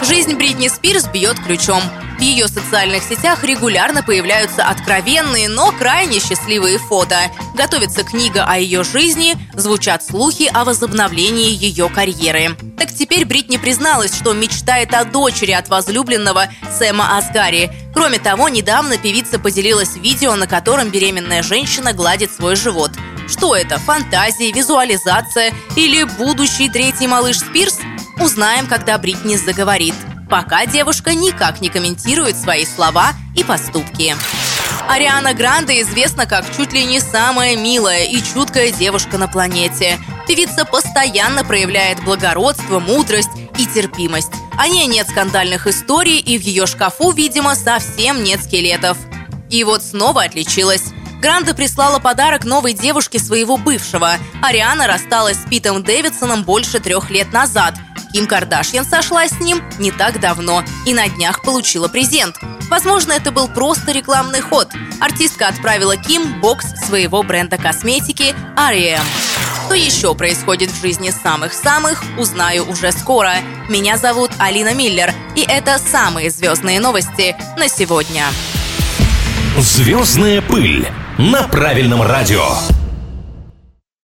Жизнь Бритни Спирс бьет ключом. В ее социальных сетях регулярно появляются откровенные, но крайне счастливые фото. Готовится книга о ее жизни, звучат слухи о возобновлении ее карьеры. Так теперь Бритни призналась, что мечтает о дочери от возлюбленного Сэма Асгари. Кроме того, недавно певица поделилась видео, на котором беременная женщина гладит свой живот. Что это? Фантазии, визуализация или будущий третий малыш Спирс? Узнаем, когда Бритни заговорит. Пока девушка никак не комментирует свои слова и поступки. Ариана Гранде известна как чуть ли не самая милая и чуткая девушка на планете. Певица постоянно проявляет благородство, мудрость и терпимость. О ней нет скандальных историй, и в ее шкафу, видимо, совсем нет скелетов. И вот снова отличилась. Гранда прислала подарок новой девушке своего бывшего. Ариана рассталась с Питом Дэвидсоном больше трех лет назад – Ким Кардашьян сошла с ним не так давно и на днях получила презент. Возможно, это был просто рекламный ход. Артистка отправила Ким бокс своего бренда косметики R.E.M. Что еще происходит в жизни самых-самых, узнаю уже скоро. Меня зовут Алина Миллер, и это самые звездные новости на сегодня. Звездная пыль на правильном радио.